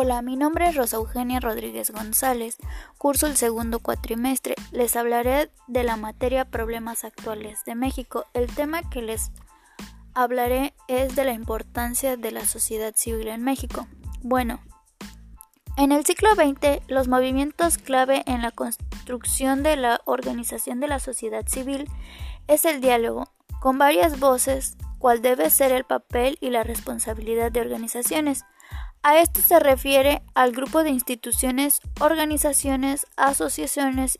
Hola, mi nombre es Rosa Eugenia Rodríguez González, curso el segundo cuatrimestre. Les hablaré de la materia Problemas actuales de México. El tema que les hablaré es de la importancia de la sociedad civil en México. Bueno, en el siglo XX, los movimientos clave en la construcción de la organización de la sociedad civil es el diálogo, con varias voces, cuál debe ser el papel y la responsabilidad de organizaciones a esto se refiere al grupo de instituciones, organizaciones, asociaciones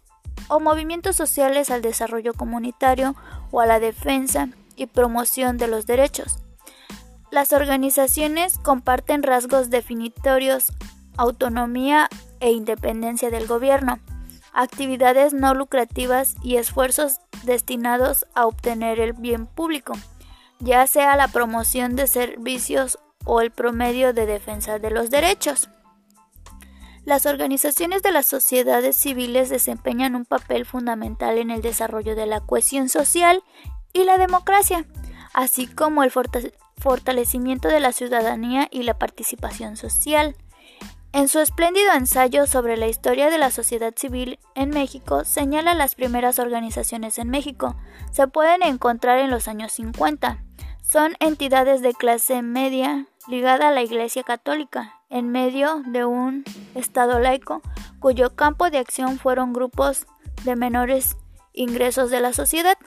o movimientos sociales al desarrollo comunitario o a la defensa y promoción de los derechos. Las organizaciones comparten rasgos definitorios, autonomía e independencia del gobierno, actividades no lucrativas y esfuerzos destinados a obtener el bien público, ya sea la promoción de servicios o el promedio de defensa de los derechos. Las organizaciones de las sociedades civiles desempeñan un papel fundamental en el desarrollo de la cohesión social y la democracia, así como el fortalecimiento de la ciudadanía y la participación social. En su espléndido ensayo sobre la historia de la sociedad civil en México, señala las primeras organizaciones en México. Se pueden encontrar en los años 50. Son entidades de clase media, ligada a la Iglesia Católica, en medio de un Estado laico, cuyo campo de acción fueron grupos de menores ingresos de la sociedad.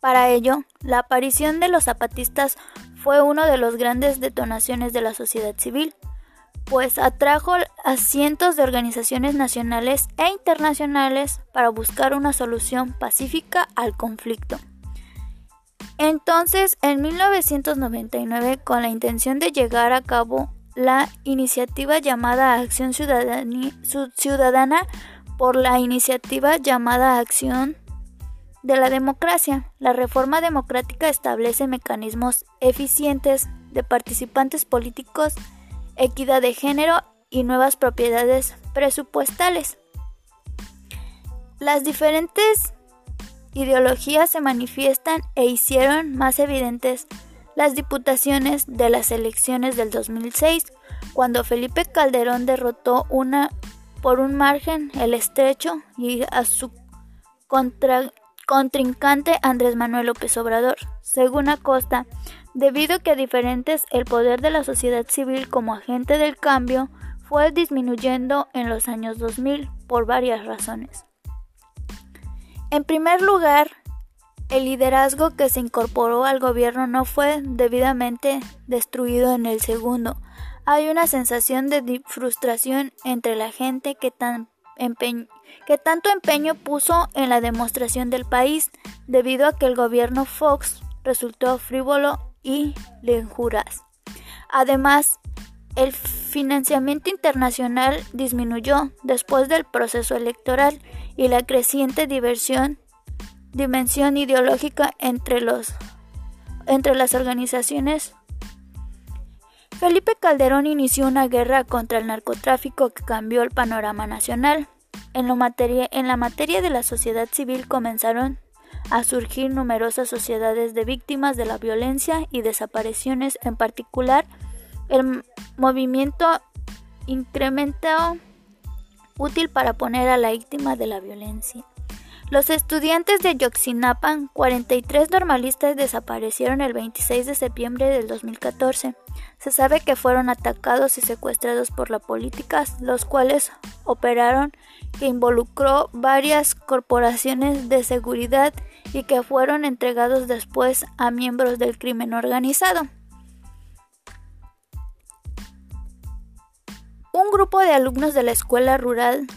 Para ello, la aparición de los zapatistas fue una de las grandes detonaciones de la sociedad civil, pues atrajo a cientos de organizaciones nacionales e internacionales para buscar una solución pacífica al conflicto. Entonces, en 1999, con la intención de llegar a cabo la iniciativa llamada Acción Ciudadana por la iniciativa llamada Acción de la Democracia, la reforma democrática establece mecanismos eficientes de participantes políticos, equidad de género y nuevas propiedades presupuestales. Las diferentes ideologías se manifiestan e hicieron más evidentes las diputaciones de las elecciones del 2006, cuando Felipe Calderón derrotó una por un margen el estrecho y a su contrincante Andrés Manuel López Obrador. Según Acosta, debido a que diferentes el poder de la sociedad civil como agente del cambio fue disminuyendo en los años 2000 por varias razones. En primer lugar, el liderazgo que se incorporó al gobierno no fue debidamente destruido en el segundo. Hay una sensación de frustración entre la gente que, tanto empeño puso en la demostración del país debido a que el gobierno Fox resultó frívolo y lenjuras. Además, el financiamiento internacional disminuyó después del proceso electoral y la creciente diversión, dimensión ideológica entre, los, entre las organizaciones. Felipe Calderón inició una guerra contra el narcotráfico que cambió el panorama nacional. En, lo materia, en la materia de la sociedad civil comenzaron a surgir numerosas sociedades de víctimas de la violencia y desapariciones, en particular el movimiento incrementó útil para poner a la víctima de la violencia. Los estudiantes de Yoxinapan, 43 normalistas, desaparecieron el 26 de septiembre del 2014. Se sabe que fueron atacados y secuestrados por la política, los cuales operaron que involucró varias corporaciones de seguridad y que fueron entregados después a miembros del crimen organizado. Un grupo de alumnos de la escuela rural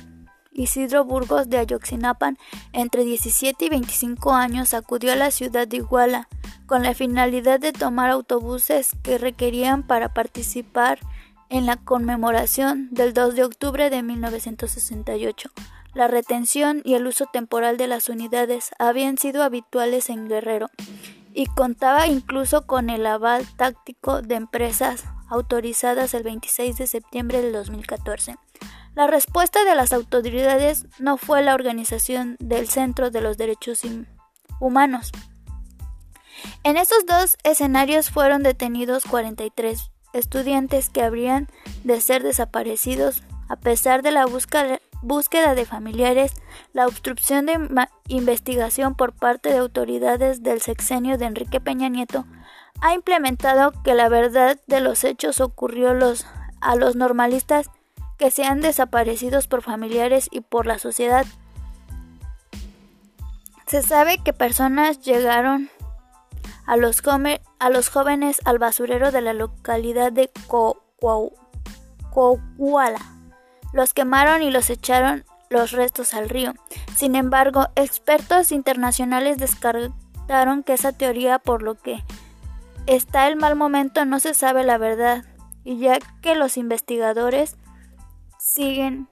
Isidro Burgos de Ayoxinapan, entre 17 y 25 años, acudió a la ciudad de Iguala con la finalidad de tomar autobuses que requerían para participar en la conmemoración del 2 de octubre de 1968. La retención y el uso temporal de las unidades habían sido habituales en Guerrero y contaba incluso con el aval táctico de empresas autorizadas el 26 de septiembre del 2014. La respuesta de las autoridades no fue la organización del Centro de los Derechos Humanos. En estos dos escenarios fueron detenidos 43 estudiantes que habrían de ser desaparecidos a pesar de la búsqueda de familiares, la obstrucción de investigación por parte de autoridades del sexenio de Enrique Peña Nieto ha implementado que la verdad de los hechos ocurrió a los normalistas que sean desaparecidos por familiares y por la sociedad. Se sabe que personas llegaron a los, jóvenes al basurero de la localidad de Coahuila. Los quemaron y los echaron los restos al río. Sin embargo, expertos internacionales descartaron que esa teoría por lo que está el mal momento no se sabe la verdad, y ya que los investigadores siguen